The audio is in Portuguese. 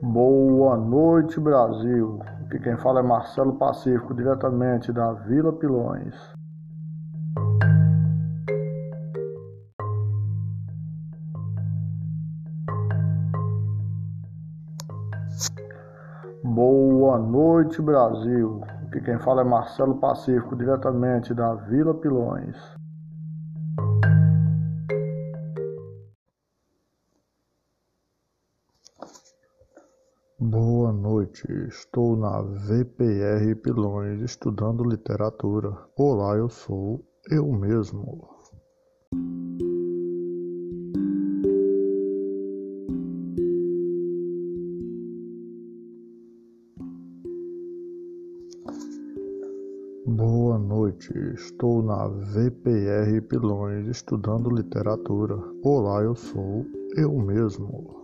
Boa noite, Brasil. Aqui quem fala é Marcelo Pacífico, diretamente da Vila Pilões. Boa noite, Brasil. Aqui quem fala é Marcelo Pacífico, diretamente da Vila Pilões. Boa noite, estou na VPR Pilões estudando literatura. Olá, eu sou eu mesmo. Boa noite, estou na VPR Pilões estudando literatura. Olá, eu sou eu mesmo.